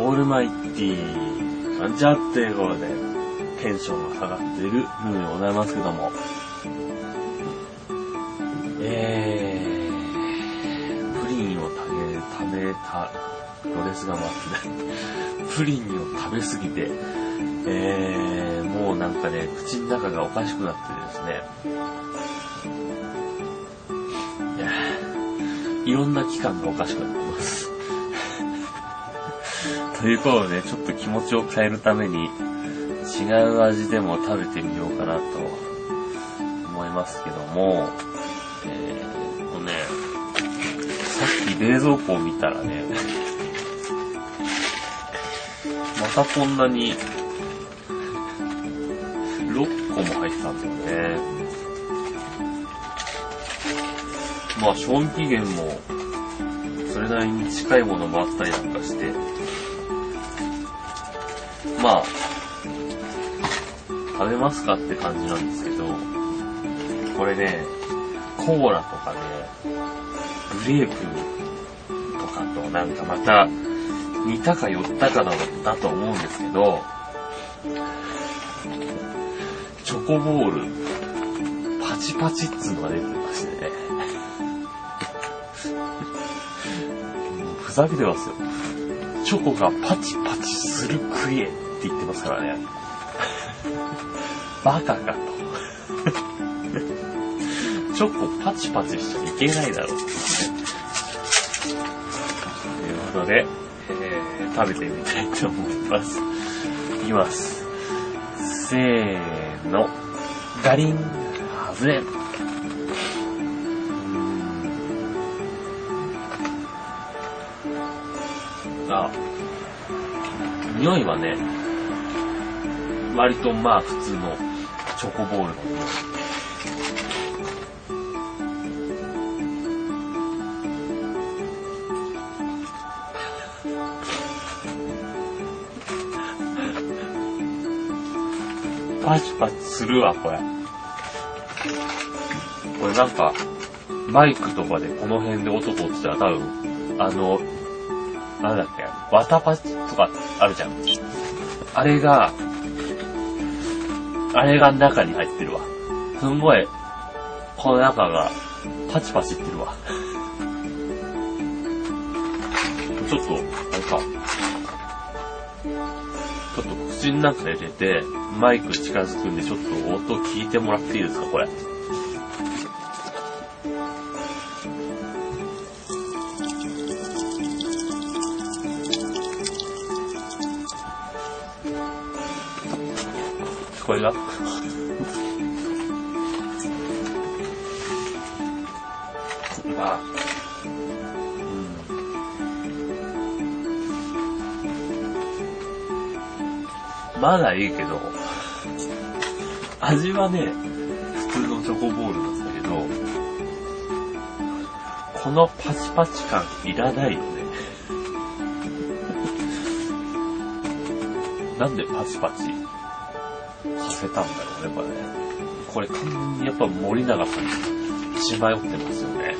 オールマイティー、なんちゃっていうことで、テンションが下がっている部分でございますけども、えー、プリンを食べ、食べた、ドレスが待って。プリンを食べすぎて、えー、もうなんかね、口の中がおかしくなってですね、いやいろんな期間がおかしくなってます。ということで、ちょっと気持ちを変えるために、違う味でも食べてみようかなと思いますけども、えーとね、さっき冷蔵庫を見たらね、またこんなに6個も入ってたんだよね。まあ賞味期限もそれなりに近いものもあったりなんかして、まあ、食べますかって感じなんですけど、これね、コーラとかね、グレープとかとなんかまた似たか寄ったかなだと思うんですけど、チョコボール、パチパチっつうのが出てましてね。ふざけてますよ。チョコがパチパチする食えって言ってますからね。バカかと。チョコパチパチしちゃいけないだろう。ということで、えー、食べてみたいと思います。いきます。せーの。ガリン、外れ。あ、匂いはね、割とまあ普通のチョコボールの匂い。パチパチするわ、これ。これなんか、バイクとかでこの辺で音通ってたら多分、あの、なんだっけ、綿パチとかあるじゃん。あれが、あれが中に入ってるわ。すんごい、この中がパチパチいってるわ。ちょっと、なんか、ちょっと口の中入れて、マイク近づくんで、ちょっと音聞いてもらっていいですか、これ。こえがまあ、うん。まだいいけど、味はね、普通のチョコボールなんだけど、このパチパチ感いらないよね。なんでパチパチ？させたんだろうね、これね。これ完全にやっぱ森永さんに血迷ってますよね。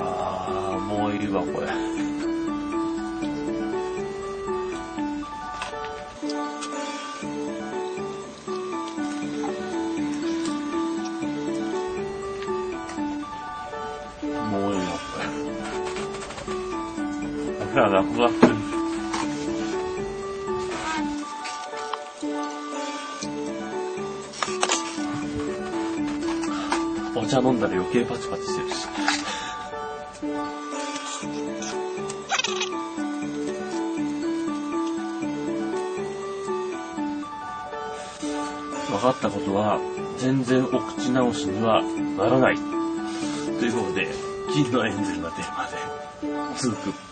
あー、もういいわ、これ。もういいわ、これ。だからなくなってる。お茶飲んだら余計パチパチしてるし。分かったことは、全然お口直しにはならない。ということで、金のエンゼルがテーマで、続く